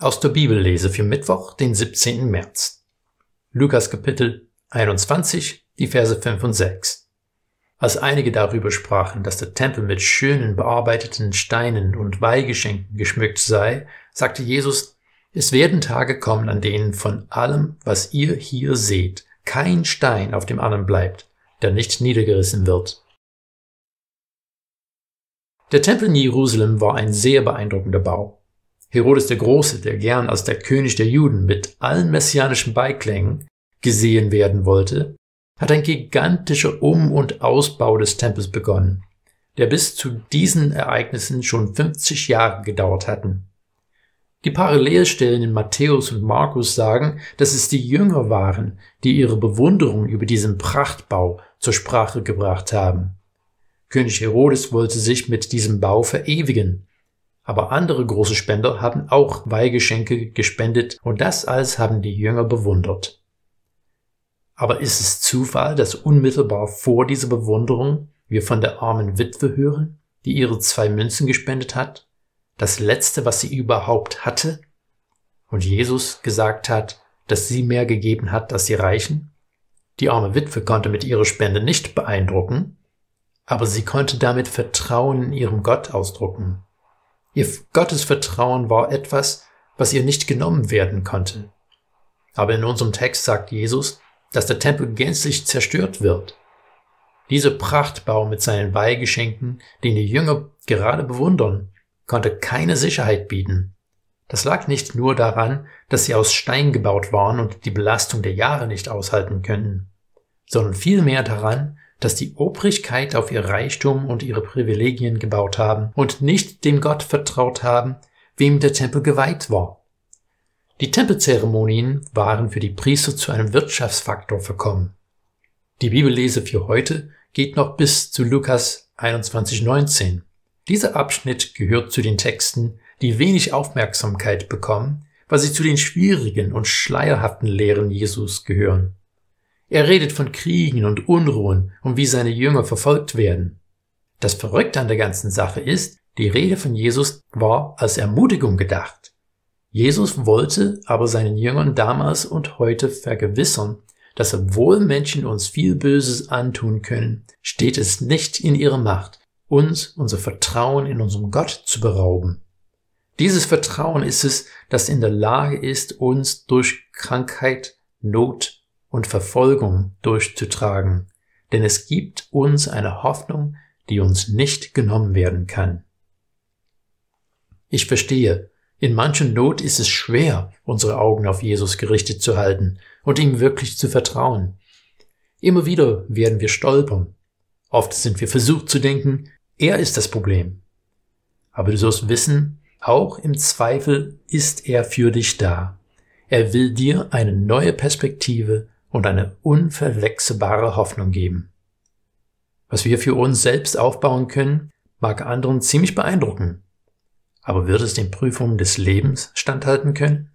Aus der Bibellese für Mittwoch, den 17. März. Lukas Kapitel 21, die Verse 5 und 6. Als einige darüber sprachen, dass der Tempel mit schönen bearbeiteten Steinen und Weihgeschenken geschmückt sei, sagte Jesus, es werden Tage kommen, an denen von allem, was ihr hier seht, kein Stein auf dem anderen bleibt, der nicht niedergerissen wird. Der Tempel in Jerusalem war ein sehr beeindruckender Bau. Herodes der Große, der gern als der König der Juden mit allen messianischen Beiklängen gesehen werden wollte, hat ein gigantischer Um- und Ausbau des Tempels begonnen, der bis zu diesen Ereignissen schon 50 Jahre gedauert hatten. Die Parallelstellen in Matthäus und Markus sagen, dass es die Jünger waren, die ihre Bewunderung über diesen Prachtbau zur Sprache gebracht haben. König Herodes wollte sich mit diesem Bau verewigen aber andere große Spender haben auch Weihgeschenke gespendet und das alles haben die Jünger bewundert. Aber ist es Zufall, dass unmittelbar vor dieser Bewunderung wir von der armen Witwe hören, die ihre zwei Münzen gespendet hat, das letzte, was sie überhaupt hatte, und Jesus gesagt hat, dass sie mehr gegeben hat als die Reichen? Die arme Witwe konnte mit ihrer Spende nicht beeindrucken, aber sie konnte damit Vertrauen in ihrem Gott ausdrucken. Ihr Gottesvertrauen war etwas, was ihr nicht genommen werden konnte. Aber in unserem Text sagt Jesus, dass der Tempel gänzlich zerstört wird. Dieser Prachtbau mit seinen Weihgeschenken, den die Jünger gerade bewundern, konnte keine Sicherheit bieten. Das lag nicht nur daran, dass sie aus Stein gebaut waren und die Belastung der Jahre nicht aushalten könnten, sondern vielmehr daran, dass die Obrigkeit auf ihr Reichtum und ihre Privilegien gebaut haben und nicht dem Gott vertraut haben, wem der Tempel geweiht war. Die Tempelzeremonien waren für die Priester zu einem Wirtschaftsfaktor verkommen. Die Bibellese für heute geht noch bis zu Lukas 21,19. Dieser Abschnitt gehört zu den Texten, die wenig Aufmerksamkeit bekommen, weil sie zu den schwierigen und schleierhaften Lehren Jesus gehören. Er redet von Kriegen und Unruhen und wie seine Jünger verfolgt werden. Das Verrückte an der ganzen Sache ist, die Rede von Jesus war als Ermutigung gedacht. Jesus wollte aber seinen Jüngern damals und heute vergewissern, dass obwohl Menschen uns viel Böses antun können, steht es nicht in ihrer Macht, uns unser Vertrauen in unserem Gott zu berauben. Dieses Vertrauen ist es, das in der Lage ist, uns durch Krankheit, Not und Verfolgung durchzutragen, denn es gibt uns eine Hoffnung, die uns nicht genommen werden kann. Ich verstehe, in manchen Not ist es schwer, unsere Augen auf Jesus gerichtet zu halten und ihm wirklich zu vertrauen. Immer wieder werden wir stolpern. Oft sind wir versucht zu denken, er ist das Problem. Aber du sollst wissen, auch im Zweifel ist er für dich da. Er will dir eine neue Perspektive und eine unverwechselbare Hoffnung geben. Was wir für uns selbst aufbauen können, mag anderen ziemlich beeindrucken. Aber wird es den Prüfungen des Lebens standhalten können?